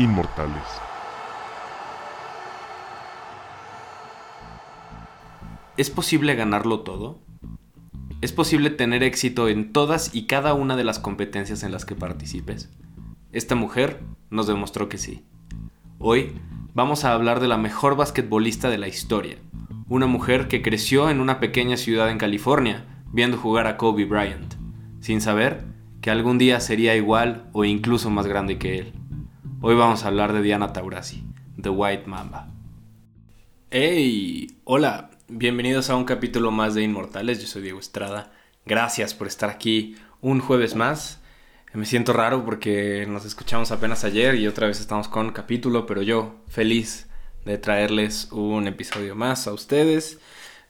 inmortales. ¿Es posible ganarlo todo? ¿Es posible tener éxito en todas y cada una de las competencias en las que participes? Esta mujer nos demostró que sí. Hoy vamos a hablar de la mejor basquetbolista de la historia, una mujer que creció en una pequeña ciudad en California viendo jugar a Kobe Bryant, sin saber que algún día sería igual o incluso más grande que él. Hoy vamos a hablar de Diana Taurasi, The White Mamba. ¡Hey! Hola, bienvenidos a un capítulo más de Inmortales, yo soy Diego Estrada. Gracias por estar aquí un jueves más. Me siento raro porque nos escuchamos apenas ayer y otra vez estamos con capítulo, pero yo feliz de traerles un episodio más a ustedes.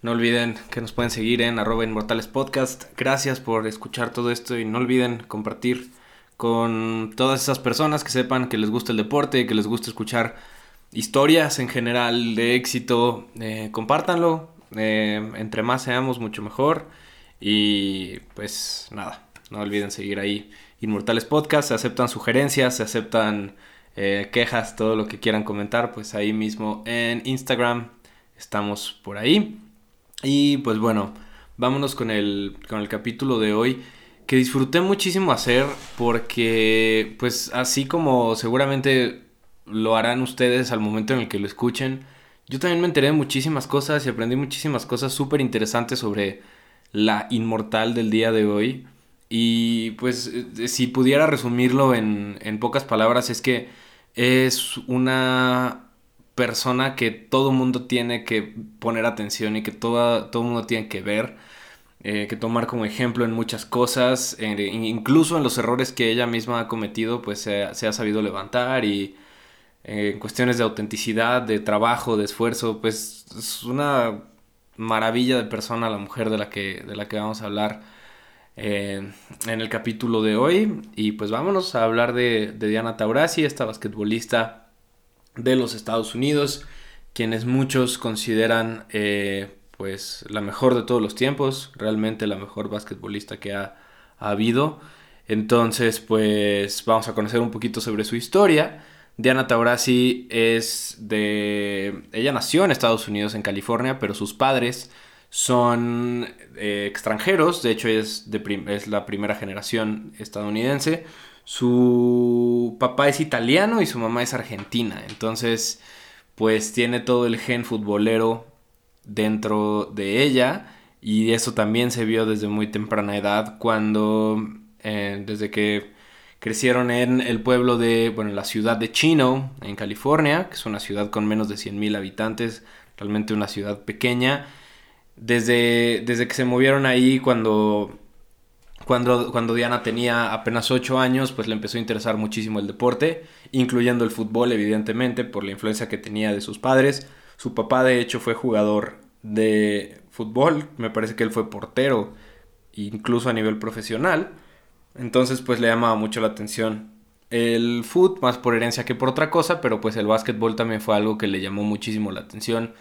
No olviden que nos pueden seguir en arroba inmortales podcast. Gracias por escuchar todo esto y no olviden compartir con todas esas personas que sepan que les gusta el deporte, que les gusta escuchar historias en general de éxito. Eh, compártanlo. Eh, entre más seamos, mucho mejor. Y pues nada, no olviden seguir ahí Inmortales Podcast. Se aceptan sugerencias, se aceptan eh, quejas, todo lo que quieran comentar, pues ahí mismo en Instagram estamos por ahí. Y pues bueno, vámonos con el, con el capítulo de hoy que disfruté muchísimo hacer porque pues así como seguramente lo harán ustedes al momento en el que lo escuchen, yo también me enteré de muchísimas cosas y aprendí muchísimas cosas súper interesantes sobre la inmortal del día de hoy. Y pues eh, si pudiera resumirlo en, en pocas palabras es que es una persona que todo mundo tiene que poner atención y que todo, todo mundo tiene que ver, eh, que tomar como ejemplo en muchas cosas, incluso en los errores que ella misma ha cometido, pues se, ha sabido levantar y eh, en cuestiones de autenticidad, de trabajo, de esfuerzo, pues es una maravilla de persona la mujer de la que, de la que vamos a hablar eh, en el capítulo de hoy. Y pues vámonos a hablar de, Diana Taurasi, esta basquetbolista de los Estados Unidos, quienes muchos consideran pues la mejor de todos los tiempos, realmente la mejor basquetbolista que ha, habido. Entonces, pues vamos a conocer un poquito sobre su historia. Diana Taurasi es de... Ella nació en Estados Unidos, en California, pero sus padres son eh, extranjeros, de hecho es, de es la primera generación estadounidense. Su papá es italiano y su mamá es argentina. Entonces, pues tiene todo el gen futbolero dentro de ella. Y eso también se vio desde muy temprana edad cuando, eh, desde que crecieron en el pueblo de, bueno, la ciudad de Chino, en California, que es una ciudad con menos de 100.000 habitantes, realmente una ciudad pequeña. Desde, desde que se movieron ahí cuando cuando, cuando Diana tenía apenas 8 años, pues le empezó a interesar muchísimo el deporte, incluyendo el fútbol, evidentemente, por la influencia que tenía de sus padres. Su papá, de hecho, fue jugador de fútbol, me parece que él fue portero, incluso a nivel profesional. Entonces, pues le llamaba mucho la atención el fútbol, más por herencia que por otra cosa, pero pues el básquetbol también fue algo que le llamó muchísimo la atención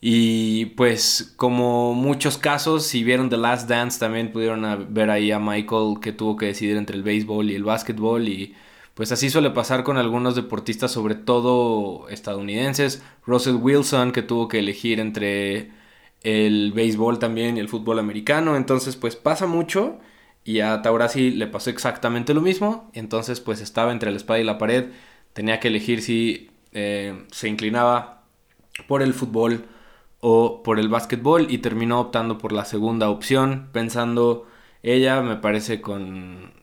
y pues como muchos casos, si vieron The Last Dance también pudieron ver ahí a Michael que tuvo que decidir entre el béisbol y el básquetbol y pues así suele pasar con algunos deportistas, sobre todo estadounidenses. Russell Wilson que tuvo que elegir entre el béisbol también y el fútbol americano. Entonces pues pasa mucho y a Taurasi le pasó exactamente lo mismo. Entonces pues estaba entre la espada y la pared. Tenía que elegir si eh, se inclinaba por el fútbol o por el básquetbol y terminó optando por la segunda opción, pensando ella, me parece con,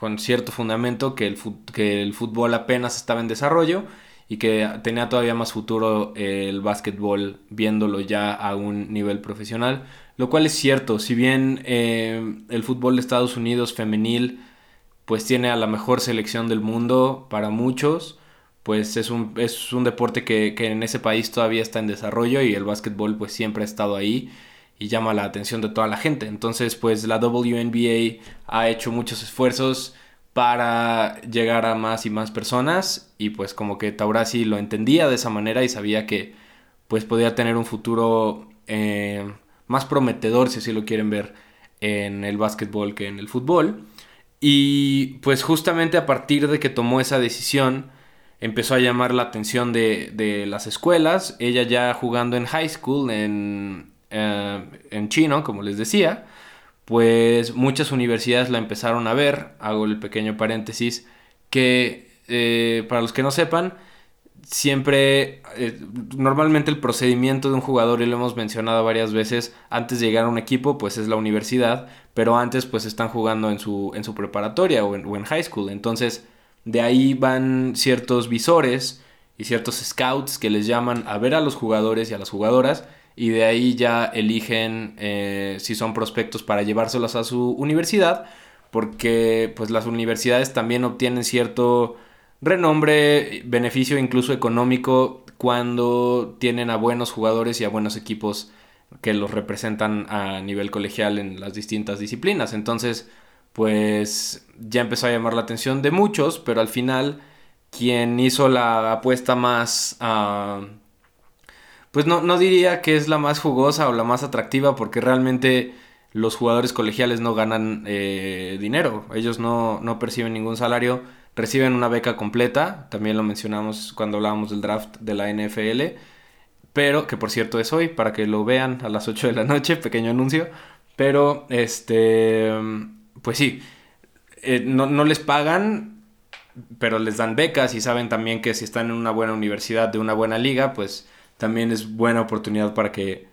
con cierto fundamento, que el, que el fútbol apenas estaba en desarrollo y que tenía todavía más futuro el básquetbol viéndolo ya a un nivel profesional, lo cual es cierto, si bien eh, el fútbol de Estados Unidos femenil pues tiene a la mejor selección del mundo para muchos, pues es un, es un deporte que, en ese país todavía está en desarrollo y el básquetbol pues siempre ha estado ahí y llama la atención de toda la gente. Entonces pues la WNBA ha hecho muchos esfuerzos para llegar a más y más personas y pues como que Taurasi lo entendía de esa manera y sabía que pues podía tener un futuro eh, más prometedor si así lo quieren ver en el básquetbol que en el fútbol. Y pues justamente a partir de que tomó esa decisión, empezó a llamar la atención de, las escuelas. Ella ya jugando en high school, en, eh, en chino, como les decía, pues muchas universidades la empezaron a ver. Hago el pequeño paréntesis que eh, para los que no sepan, siempre, eh, normalmente el procedimiento de un jugador, y lo hemos mencionado varias veces, antes de llegar a un equipo, pues es la universidad, pero antes pues están jugando en su, en su preparatoria o en, high school. Entonces, de ahí van ciertos visores y ciertos scouts que les llaman a ver a los jugadores y a las jugadoras y de ahí ya eligen eh, si son prospectos para llevárselos a su universidad porque pues las universidades también obtienen cierto renombre, beneficio incluso económico cuando tienen a buenos jugadores y a buenos equipos que los representan a nivel colegial en las distintas disciplinas. Entonces, pues ya empezó a llamar la atención de muchos, pero al final quien hizo la apuesta más... Ah, pues no, no diría que es la más jugosa o la más atractiva porque realmente los jugadores colegiales no ganan eh, dinero, ellos no, no perciben ningún salario. Reciben una beca completa, también lo mencionamos cuando hablábamos del draft de la NFL, pero que por cierto es hoy, para que lo vean a las 8 de la noche, pequeño anuncio, pero este, pues sí, eh, no, no les pagan, pero les dan becas y saben también que si están en una buena universidad, de una buena liga, pues también es buena oportunidad para que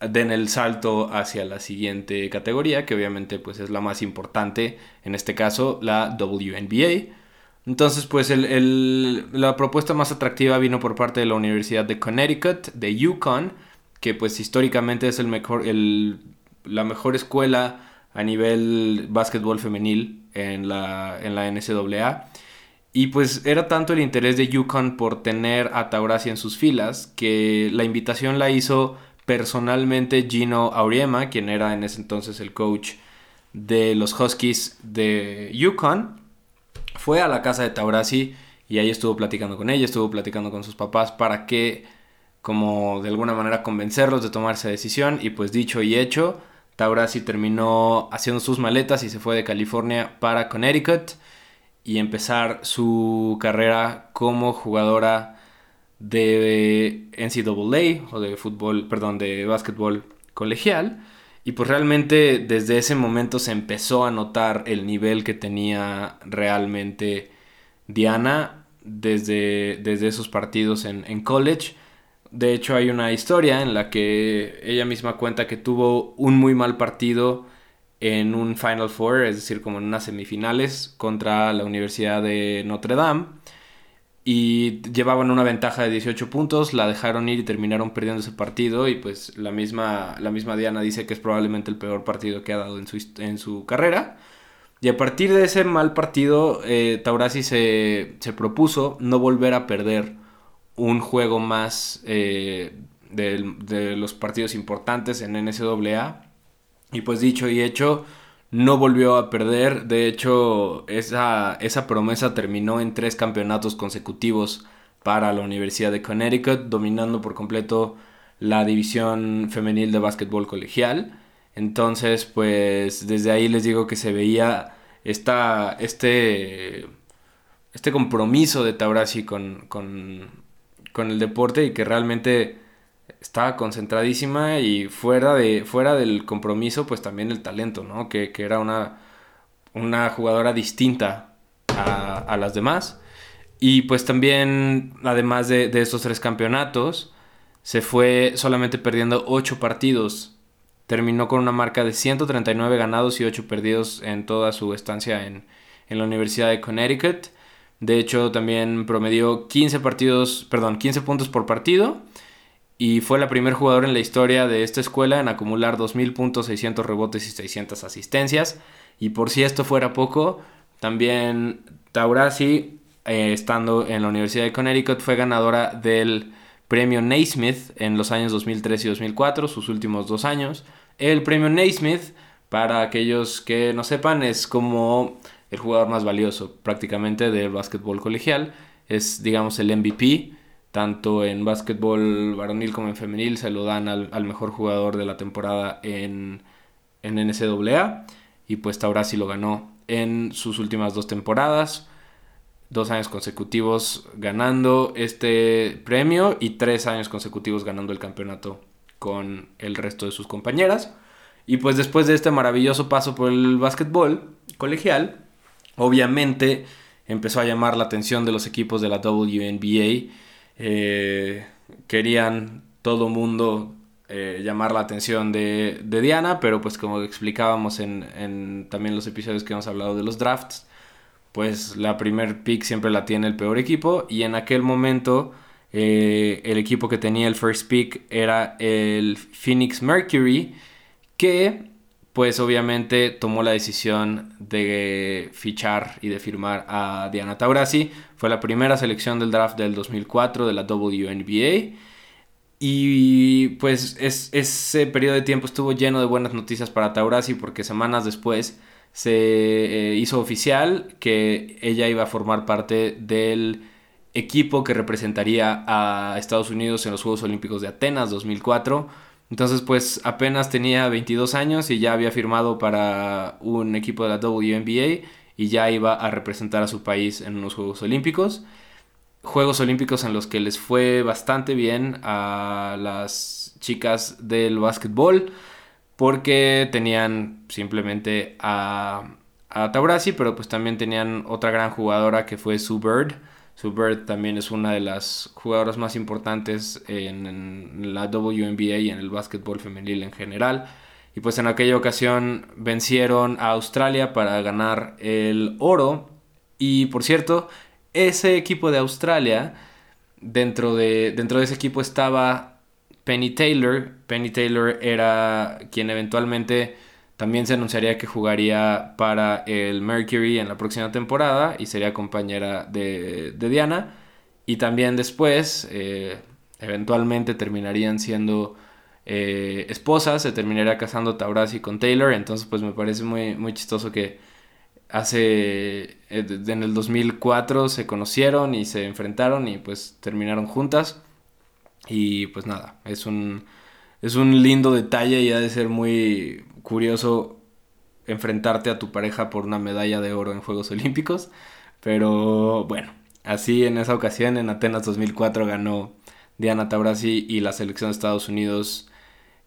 den el salto hacia la siguiente categoría, que obviamente pues es la más importante, en este caso la WNBA. Entonces, pues la propuesta más atractiva vino por parte de la Universidad de Connecticut, de Yukon, que pues históricamente es el mejor, la mejor escuela a nivel básquetbol femenil en la, en la NCAA. Y pues era tanto el interés de Yukon por tener a Taurasi en sus filas que la invitación la hizo personalmente Gino Auriema, quien era en ese entonces el coach de los Huskies de Yukon fue a la casa de Taurasi y ahí estuvo platicando con ella, estuvo platicando con sus papás para que, como de alguna manera, convencerlos de tomar esa decisión. Y pues dicho y hecho, Taurasi terminó haciendo sus maletas y se fue de California para Connecticut y empezar su carrera como jugadora de NCAA o de fútbol, perdón, de básquetbol colegial. Y pues realmente desde ese momento se empezó a notar el nivel que tenía realmente Diana desde, desde esos partidos en, en college. De hecho hay una historia en la que ella misma cuenta que tuvo un muy mal partido en un Final Four, es decir, como en unas semifinales contra la Universidad de Notre Dame y llevaban una ventaja de 18 puntos, la dejaron ir y terminaron perdiendo ese partido y pues la misma, la misma Diana dice que es probablemente el peor partido que ha dado en su, en su carrera. Y a partir de ese mal partido, eh, Taurasi se, propuso no volver a perder un juego más eh, de, de, los partidos importantes en NCAA. Y pues dicho y hecho, no volvió a perder. De hecho, esa, esa promesa terminó en tres campeonatos consecutivos para la Universidad de Connecticut, dominando por completo la división femenil de básquetbol colegial. Entonces, pues desde ahí les digo que se veía esta, este, este compromiso de Taurasi con, con, con el deporte y que realmente estaba concentradísima y fuera, de, fuera del compromiso, pues también el talento, ¿no? Que, era una, una jugadora distinta a, las demás. Y pues también, además de, de, estos tres campeonatos, se fue solamente perdiendo 8 partidos. Terminó con una marca de 139 ganados y 8 perdidos en toda su estancia en, en la Universidad de Connecticut. De hecho, también promedió 15 partidos, perdón, 15 puntos por partido y fue la primer jugador en la historia de esta escuela en acumular 2.000 puntos, 600 rebotes y 600 asistencias. Y por si esto fuera poco, también Taurasi, eh, estando en la Universidad de Connecticut, fue ganadora del premio Naismith en los años 2003 y 2004, sus últimos dos años. El premio Naismith, para aquellos que no sepan, es como el jugador más valioso prácticamente del básquetbol colegial. Es, digamos, el MVP tanto en básquetbol varonil como en femenil se lo dan al, mejor jugador de la temporada en, en NCAA y pues Taurasi lo ganó en sus últimas dos temporadas. dos años consecutivos ganando este premio y tres años consecutivos ganando el campeonato con el resto de sus compañeras. Y pues después de este maravilloso paso por el básquetbol colegial, obviamente empezó a llamar la atención de los equipos de la WNBA. Eh, querían todo mundo eh, llamar la atención de, Diana, pero pues como explicábamos en, también los episodios que hemos hablado de los drafts, pues la primer pick siempre la tiene el peor equipo y en aquel momento eh, el equipo que tenía el first pick era el Phoenix Mercury que pues obviamente tomó la decisión de fichar y de firmar a Diana Taurasi. Fue la primera selección del draft del 2004 de la WNBA. Y pues ese periodo de tiempo estuvo lleno de buenas noticias para Taurasi porque semanas después se eh, hizo oficial que ella iba a formar parte del equipo que representaría a Estados Unidos en los Juegos Olímpicos de Atenas 2004 entonces, pues apenas tenía 22 años y ya había firmado para un equipo de la WNBA y ya iba a representar a su país en unos Juegos Olímpicos. Juegos Olímpicos en los que les fue bastante bien a las chicas del básquetbol porque tenían simplemente a, a Taurasi, pero pues también tenían otra gran jugadora que fue Sue Bird Sue Bird también es una de las jugadoras más importantes en, la WNBA y en el básquetbol femenil en general. Y pues en aquella ocasión vencieron a Australia para ganar el oro. Y por cierto, ese equipo de Australia, dentro de, dentro de ese equipo estaba Penny Taylor. Penny Taylor era quien eventualmente también se anunciaría que jugaría para el Mercury en la próxima temporada y sería compañera de, Diana. Y también después, eh, eventualmente terminarían siendo eh, esposas, se terminaría casando Taurasi con Taylor. Entonces, pues me parece muy, muy chistoso que hace, eh, en el 2004 se conocieron y se enfrentaron y pues terminaron juntas. Y pues nada, es un, es un lindo detalle y ha de ser muy, curioso enfrentarte a tu pareja por una medalla de oro en Juegos Olímpicos. Pero bueno, así en esa ocasión, en Atenas 2004, ganó Diana Taurasi y la selección de Estados Unidos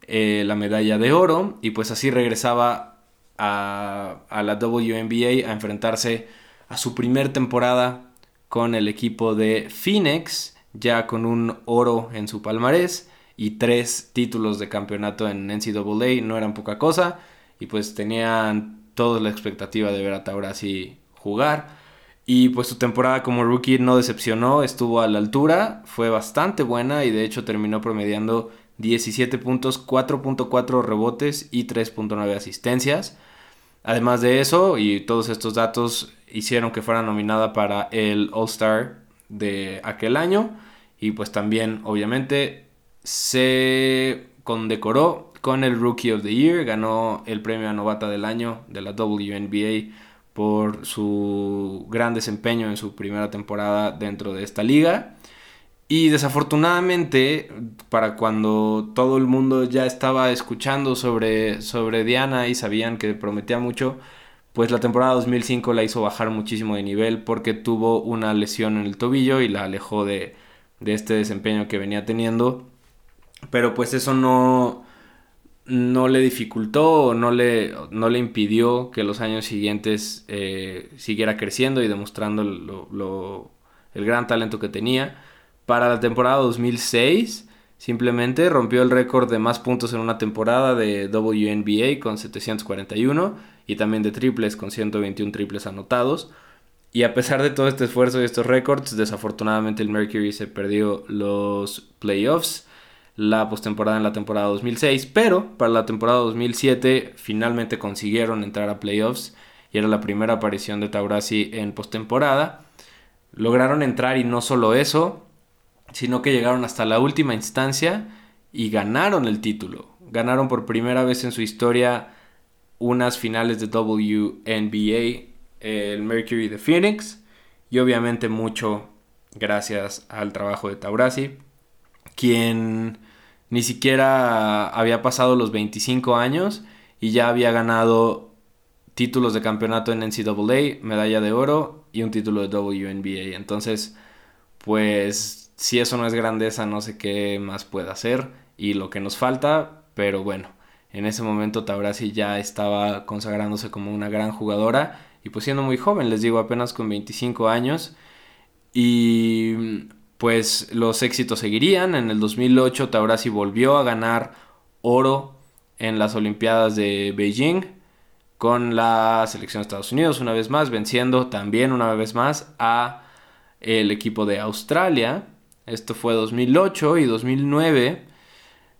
eh, la medalla de oro. Y pues así regresaba a, la WNBA a enfrentarse a su primer temporada con el equipo de Phoenix, ya con un oro en su palmarés y tres títulos de campeonato en NCAA no eran poca cosa y pues tenían toda la expectativa de ver a Taurasi jugar y pues su temporada como rookie no decepcionó, estuvo a la altura, fue bastante buena y de hecho terminó promediando 17 puntos, 4.4 rebotes y 3.9 asistencias. Además de eso, y todos estos datos hicieron que fuera nominada para el All Star de aquel año. Y pues también, obviamente, se condecoró con el Rookie of the Year, ganó el premio a novata del año de la WNBA por su gran desempeño en su primera temporada dentro de esta liga. Y desafortunadamente, para cuando todo el mundo ya estaba escuchando sobre, sobre Diana y sabían que prometía mucho, pues la temporada 2005 la hizo bajar muchísimo de nivel porque tuvo una lesión en el tobillo y la alejó de, de este desempeño que venía teniendo. Pero pues eso no, no le dificultó o no le, no le impidió que los años siguientes eh, siguiera creciendo y demostrando lo, el gran talento que tenía. Para la temporada 2006 simplemente rompió el récord de más puntos en una temporada de WNBA con 741 y también de triples con 121 triples anotados. Y a pesar de todo este esfuerzo y estos récords, desafortunadamente el Mercury se perdió los playoffs la postemporada en la temporada 2006, pero para la temporada 2007 finalmente consiguieron entrar a playoffs y era la primera aparición de Taurasi en postemporada. Lograron entrar y no solo eso, sino que llegaron hasta la última instancia y ganaron el título. Ganaron por primera vez en su historia unas finales de WNBA, el Mercury de Phoenix, y obviamente mucho gracias al trabajo de Taurasi, quien ni siquiera había pasado los 25 años y ya había ganado títulos de campeonato en NCAA, medalla de oro y un título de WNBA. Entonces, pues si eso no es grandeza, no sé qué más puede hacer y lo que nos falta, pero bueno, en ese momento Taurasi ya estaba consagrándose como una gran jugadora y pues siendo muy joven, les digo, apenas con 25 años. Y pues los éxitos seguirían. En el 2008 Taurasi volvió a ganar oro en las Olimpiadas de Beijing con la selección de Estados Unidos una vez más, venciendo también una vez más a el equipo de Australia. Esto fue 2008 y 2009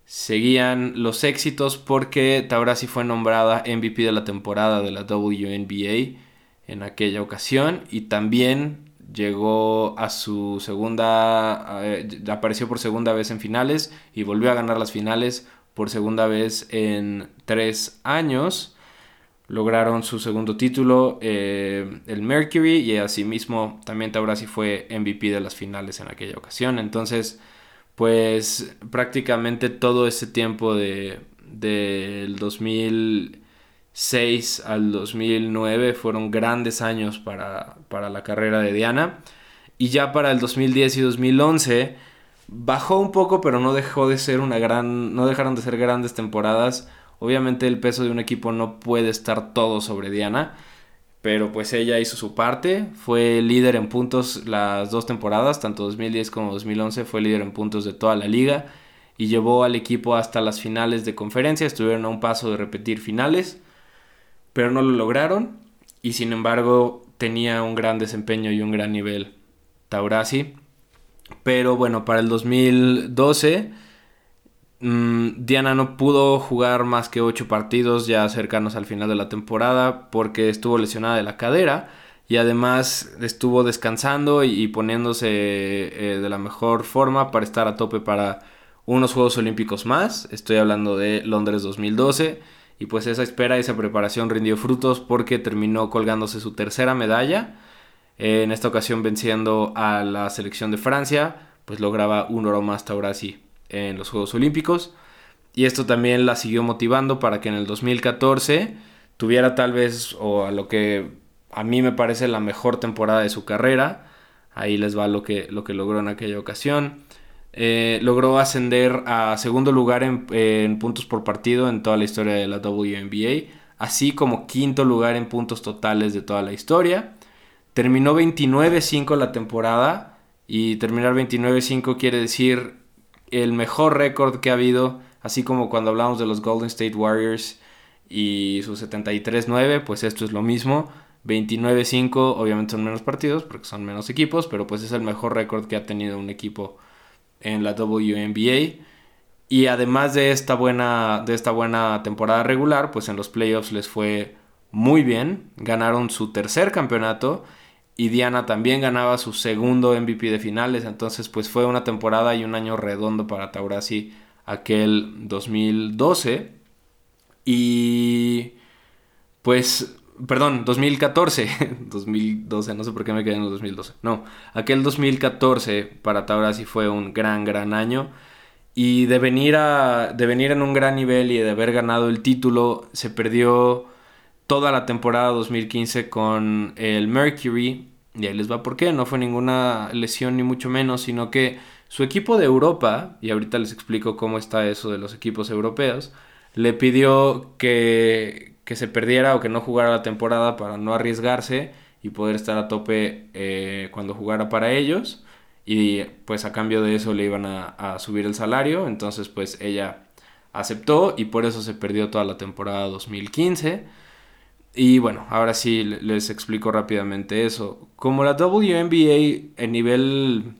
seguían los éxitos porque Taurasi fue nombrada MVP de la temporada de la WNBA en aquella ocasión y también llegó a su segunda, eh, apareció por segunda vez en finales y volvió a ganar las finales por segunda vez en tres años. Lograron su segundo título, eh, el Mercury, y asimismo también Taurasi fue MVP de las finales en aquella ocasión. Entonces, pues prácticamente todo ese tiempo de, del 2006 al 2009 fueron grandes años para, para la carrera de Diana. Y ya para el 2010 y 2011 bajó un poco, pero no dejó de ser una gran, no dejaron de ser grandes temporadas. Obviamente el peso de un equipo no puede estar todo sobre Diana, pero pues ella hizo su parte, fue líder en puntos las dos temporadas, tanto 2010 como 2011, fue líder en puntos de toda la liga y llevó al equipo hasta las finales de conferencia, estuvieron a un paso de repetir finales, pero no lo lograron y sin embargo tenía un gran desempeño y un gran nivel Taurasi. Pero bueno, para el 2012 mm, Diana no pudo jugar más que 8 partidos ya cercanos al final de la temporada porque estuvo lesionada de la cadera y además estuvo descansando y, poniéndose eh, de la mejor forma para estar a tope para unos Juegos Olímpicos más. Estoy hablando de Londres 2012 y pues esa espera, esa preparación rindió frutos porque terminó colgándose su tercera medalla en esta ocasión venciendo a la selección de Francia, pues lograba un oro más Taurasi en los Juegos Olímpicos. Y esto también la siguió motivando para que en el 2014 tuviera tal vez, o a lo que a mí me parece la mejor temporada de su carrera. Ahí les va lo que, lo que logró en aquella ocasión. Eh, logró ascender a segundo lugar en, en, puntos por partido en toda la historia de la WNBA, así como quinto lugar en puntos totales de toda la historia. Terminó 29-5 la temporada y terminar 29-5 quiere decir el mejor récord que ha habido, así como cuando hablamos de los Golden State Warriors y su 73-9, pues esto es lo mismo. 29-5 obviamente son menos partidos porque son menos equipos, pero pues es el mejor récord que ha tenido un equipo en la WNBA. Y además de esta buena, de esta buena temporada regular, pues en los playoffs les fue muy bien. Ganaron su tercer campeonato y Diana también ganaba su segundo MVP de finales, entonces pues fue una temporada y un año redondo para Taurasi aquel 2012 y pues perdón, 2014, 2012, no sé por qué me quedé en el 2012. No, aquel 2014 para Taurasi fue un gran gran año. Y de venir a de venir en un gran nivel y de haber ganado el título se perdió toda la temporada 2015 con el Mercury. Y ahí les va por qué, no fue ninguna lesión ni mucho menos, sino que su equipo de Europa, y ahorita les explico cómo está eso de los equipos europeos, le pidió que, que se perdiera o que no jugara la temporada para no arriesgarse y poder estar a tope eh, cuando jugara para ellos. Y pues a cambio de eso le iban a, a subir el salario, entonces pues ella aceptó y por eso se perdió toda la temporada 2015. Y bueno, ahora sí les explico rápidamente eso. Como la WNBA en nivel,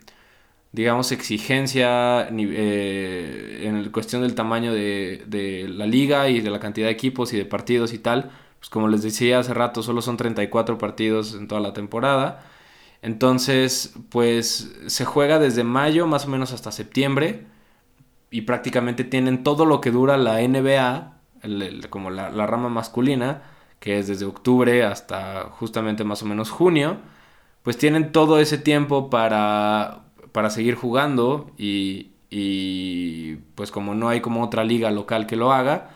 digamos, exigencia, eh, en cuestión del tamaño de, de, la liga y de la cantidad de equipos y de partidos y tal, pues como les decía hace rato, solo son 34 partidos en toda la temporada. Entonces, pues se juega desde mayo más o menos hasta septiembre y prácticamente tienen todo lo que dura la NBA, como la, la rama masculina que es desde octubre hasta justamente más o menos junio, pues tienen todo ese tiempo para, para seguir jugando y, y pues como no hay como otra liga local que lo haga,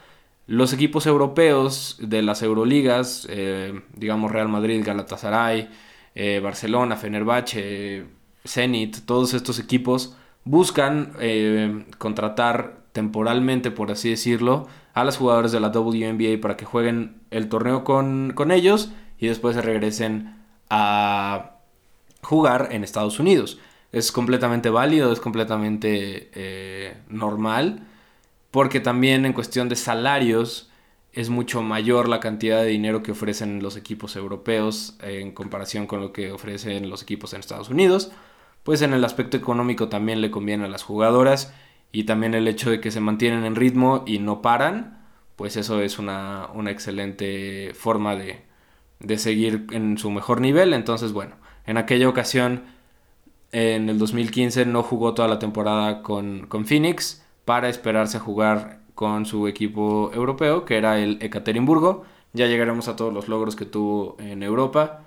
Los equipos europeos de las Euroligas, eh, digamos Real Madrid, Galatasaray, eh, Barcelona, Fenerbahce, Zenit, todos estos equipos buscan eh, contratar temporalmente, por así decirlo, a los jugadores de la WNBA para que jueguen el torneo con, con ellos y después se regresen a jugar en Estados Unidos. Es completamente válido, es completamente eh, normal, porque también en cuestión de salarios es mucho mayor la cantidad de dinero que ofrecen los equipos europeos en comparación con lo que ofrecen los equipos en Estados Unidos. Pues en el aspecto económico también le conviene a las jugadoras y también el hecho de que se mantienen en ritmo y no paran, pues eso es una, una excelente forma de, de seguir en su mejor nivel. Entonces, bueno, en aquella ocasión, en el 2015, no jugó toda la temporada con, con Phoenix para esperarse a jugar con su equipo europeo, que era el Ekaterimburgo. Ya llegaremos a todos los logros que tuvo en Europa.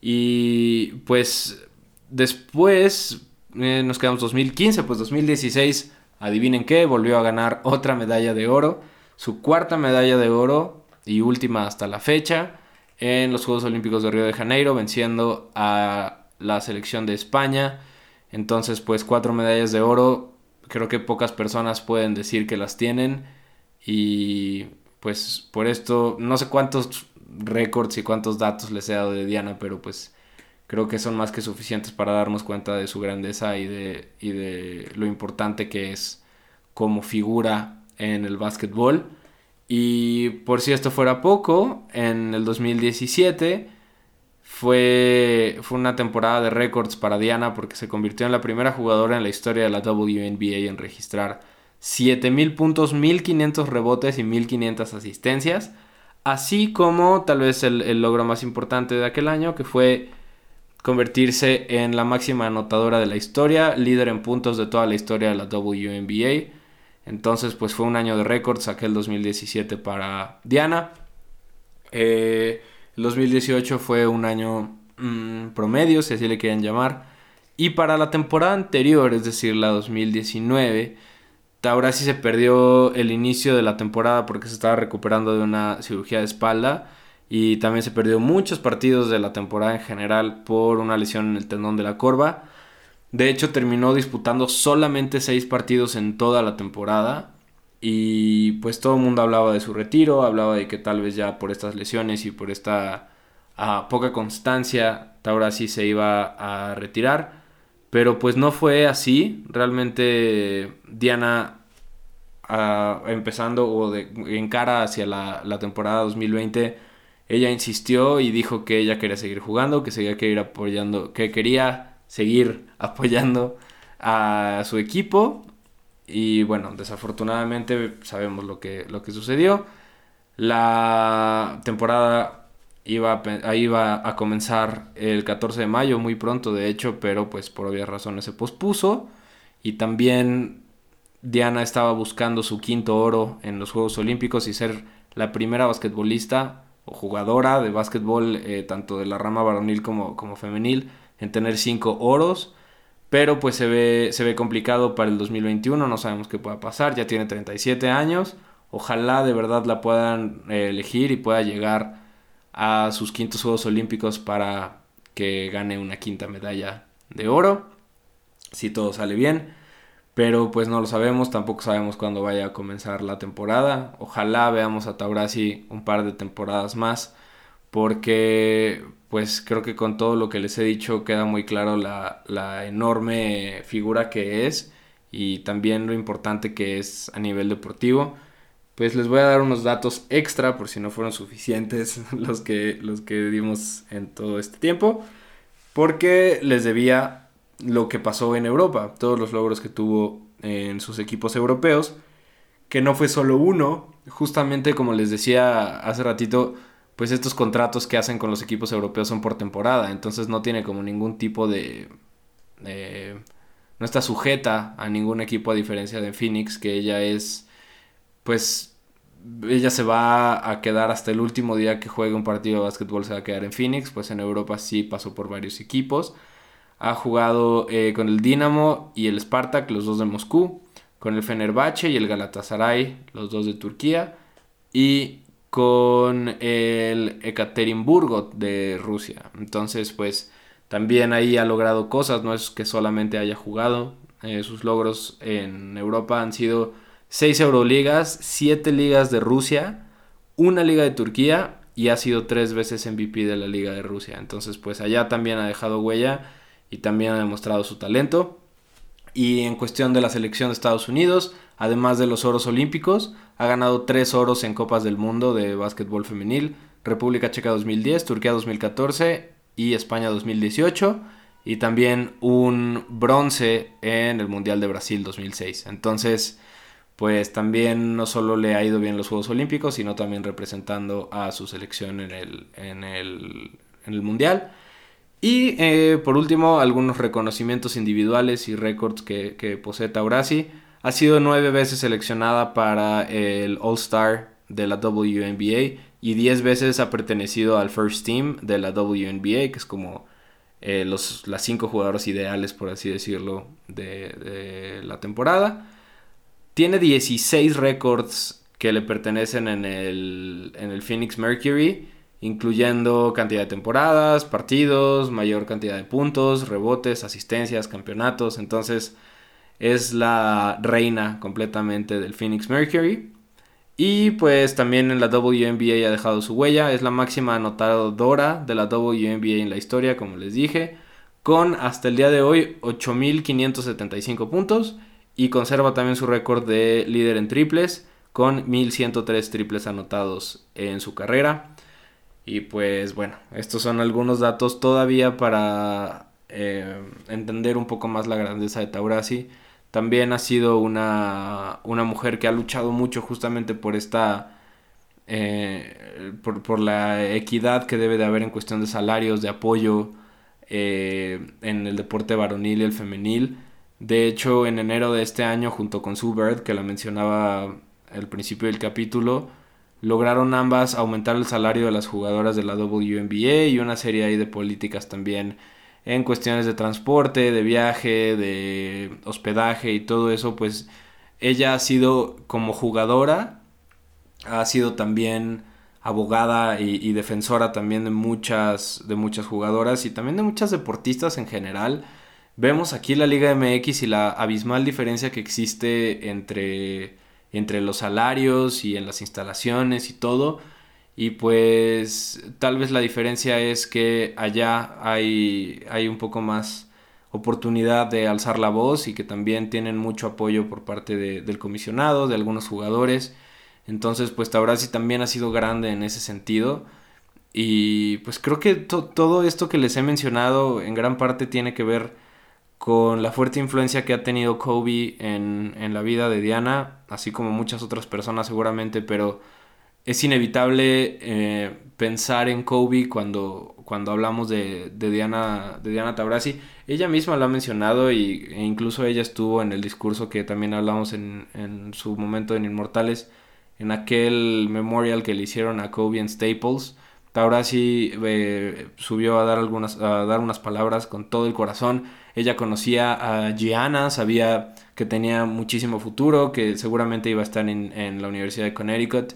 Y pues después eh, nos quedamos 2015, pues 2016, adivinen qué, volvió a ganar otra medalla de oro, su cuarta medalla de oro y última hasta la fecha en los Juegos Olímpicos de Río de Janeiro, venciendo a la selección de España. Entonces, pues cuatro medallas de oro, creo que pocas personas pueden decir que las tienen. Y pues por esto, no sé cuántos récords y cuántos datos les he dado de Diana, pero pues creo que son más que suficientes para darnos cuenta de su grandeza y de, y de lo importante que es como figura en el básquetbol. Y por si esto fuera poco, en el 2017 fue, fue una temporada de récords para Diana porque se convirtió en la primera jugadora en la historia de la WNBA en registrar 7.000 puntos, 1.500 rebotes y 1.500 asistencias, así como tal vez el, el logro más importante de aquel año que fue convertirse en la máxima anotadora de la historia, líder en puntos de toda la historia de la WNBA entonces, pues fue un año de récords aquel 2017 para Diana. Eh, el 2018 fue un año mm, promedio, si así le quieren llamar. Y para la temporada anterior, es decir, la 2019, Taurasi se perdió el inicio de la temporada porque se estaba recuperando de una cirugía de espalda. Y también se perdió muchos partidos de la temporada en general por una lesión en el tendón de la corva. De hecho, terminó disputando solamente seis partidos en toda la temporada. Y pues todo el mundo hablaba de su retiro, hablaba de que tal vez ya por estas lesiones y por esta ah, poca constancia, Taura sí se iba a retirar. Pero pues no fue así. Realmente Diana, ah, empezando o de, en cara hacia la, temporada 2020, ella insistió y dijo que ella quería seguir jugando, que seguía apoyando, que quería seguir apoyando a su equipo. Y bueno, desafortunadamente sabemos lo que, lo que sucedió. La temporada iba a, a comenzar el 14 de mayo, muy pronto de hecho, pero pues por obvias razones se pospuso. Y también Diana estaba buscando su quinto oro en los Juegos Olímpicos y ser la primera basquetbolista o jugadora de básquetbol, eh, tanto de la rama varonil como, como femenil, en tener cinco oros. Pero pues se ve, se ve complicado para el 2021, no sabemos qué pueda pasar, ya tiene 37 años, ojalá de verdad la puedan eh, elegir y pueda llegar a sus quintos Juegos Olímpicos para que gane una quinta medalla de oro, si todo sale bien, pero pues no lo sabemos, tampoco sabemos cuándo vaya a comenzar la temporada, ojalá veamos a Taurasi un par de temporadas más, porque pues creo que con todo lo que les he dicho queda muy claro la, enorme figura que es y también lo importante que es a nivel deportivo. Pues les voy a dar unos datos extra por si no fueron suficientes los que, los que dimos en todo este tiempo. Porque les debía lo que pasó en Europa, todos los logros que tuvo en sus equipos europeos, que no fue solo uno, justamente como les decía hace ratito, pues estos contratos que hacen con los equipos europeos son por temporada, entonces no tiene como ningún tipo de... no está sujeta a ningún equipo a diferencia de Phoenix, que ella es, pues, ella se va a quedar hasta el último día que juegue un partido de básquetbol, se va a quedar en Phoenix, pues en Europa sí pasó por varios equipos. Ha jugado eh, con el Dinamo y el Spartak, los dos de Moscú, con el Fenerbahce y el Galatasaray, los dos de Turquía. Y con el Ekaterimburgo de Rusia. Entonces, pues también ahí ha logrado cosas, no es que solamente haya jugado. Eh, sus logros en Europa han sido 6 Euroligas, 7 ligas de Rusia, una liga de Turquía y ha sido tres veces MVP de la liga de Rusia. Entonces, pues allá también ha dejado huella y también ha demostrado su talento. Y en cuestión de la selección de Estados Unidos, además de los oros olímpicos, ha ganado tres oros en Copas del Mundo de básquetbol femenil, República Checa 2010, Turquía 2014 y España 2018, y también un bronce en el Mundial de Brasil 2006. Entonces, pues también no solo le ha ido bien los Juegos Olímpicos, sino también representando a su selección en el, en el Mundial. Y eh, por último, algunos reconocimientos individuales y récords que, posee Taurasi. Ha sido nueve veces seleccionada para el All-Star de la WNBA y diez veces ha pertenecido al First Team de la WNBA, que es como eh, los, las cinco jugadores ideales, por así decirlo, de, de la temporada. Tiene 16 récords que le pertenecen en el, en el Phoenix Mercury incluyendo cantidad de temporadas, partidos, mayor cantidad de puntos, rebotes, asistencias, campeonatos. Entonces es la reina completamente del Phoenix Mercury. Y pues también en la WNBA ha dejado su huella. Es la máxima anotadora de la WNBA en la historia, como les dije. Con hasta el día de hoy 8.575 puntos. Y conserva también su récord de líder en triples. Con 1.103 triples anotados en su carrera. Y pues bueno, estos son algunos datos todavía para eh, entender un poco más la grandeza de Taurasi. También ha sido una, mujer que ha luchado mucho justamente por esta... Eh, por, la equidad que debe de haber en cuestión de salarios, de apoyo eh, en el deporte varonil y el femenil. De hecho, en enero de este año, junto con Sue que la mencionaba al principio del capítulo, lograron ambas aumentar el salario de las jugadoras de la WNBA y una serie ahí de políticas también en cuestiones de transporte, de viaje, de hospedaje y todo eso, pues ella ha sido como jugadora, ha sido también abogada y, defensora también de muchas, de muchas jugadoras y también de muchas deportistas en general. Vemos aquí la Liga MX y la abismal diferencia que existe entre entre los salarios y en las instalaciones y todo. Y pues tal vez la diferencia es que allá hay, hay un poco más oportunidad de alzar la voz y que también tienen mucho apoyo por parte del comisionado, de algunos jugadores. Entonces pues Taurasi también ha sido grande en ese sentido. Y pues creo que todo esto que les he mencionado en gran parte tiene que ver con la fuerte influencia que ha tenido Kobe en, la vida de Diana, así como muchas otras personas seguramente, pero es inevitable eh, pensar en Kobe cuando, cuando hablamos de, Diana, de Diana Taurasi. Ella misma lo ha mencionado y, e incluso ella estuvo en el discurso que también hablamos en, en su momento en Inmortales, en aquel memorial que le hicieron a Kobe en Staples. Taurasi eh, subió a dar, algunas, a dar unas palabras con todo el corazón ella conocía a Gianna, sabía que tenía muchísimo futuro, que seguramente iba a estar en, la Universidad de Connecticut.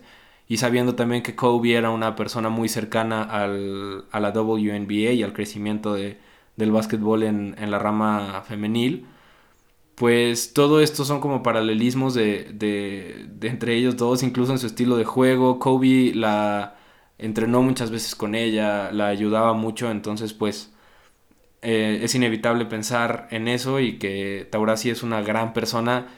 Y sabiendo también que Kobe era una persona muy cercana al, a la WNBA y al crecimiento de, del básquetbol en, en, la rama femenil, pues todo esto son como paralelismos de, de, de, entre ellos dos, incluso en su estilo de juego. Kobe la entrenó muchas veces con ella, la ayudaba mucho, entonces pues eh, es inevitable pensar en eso y que Taurasi es una gran persona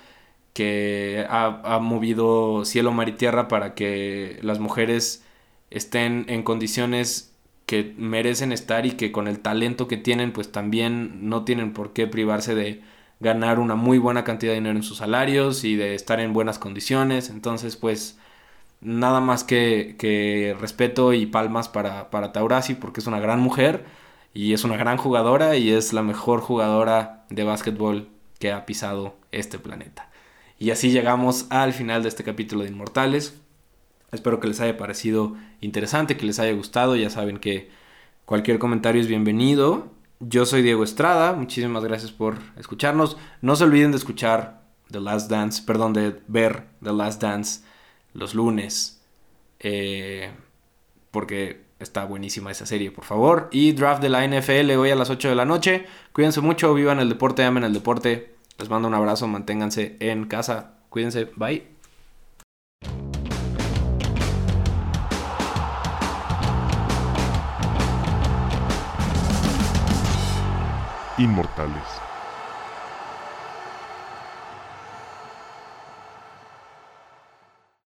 que ha, movido cielo, mar y tierra para que las mujeres estén en condiciones que merecen estar y que con el talento que tienen pues también no tienen por qué privarse de ganar una muy buena cantidad de dinero en sus salarios y de estar en buenas condiciones. Entonces pues nada más que, que respeto y palmas para, para Taurasi porque es una gran mujer y es una gran jugadora y es la mejor jugadora de básquetbol que ha pisado este planeta. Y así llegamos al final de este capítulo de Inmortales. Espero que les haya parecido interesante, que les haya gustado. Ya saben que cualquier comentario es bienvenido. Yo soy Diego Estrada. Muchísimas gracias por escucharnos. No se olviden de escuchar The Last Dance, perdón, de ver The Last Dance los lunes. Eh, porque está buenísima esa serie, por favor. Y draft de la NFL hoy a las 8 de la noche. Cuídense mucho, vivan el deporte, amen el deporte. Les mando un abrazo, manténganse en casa, cuídense, bye. Inmortales.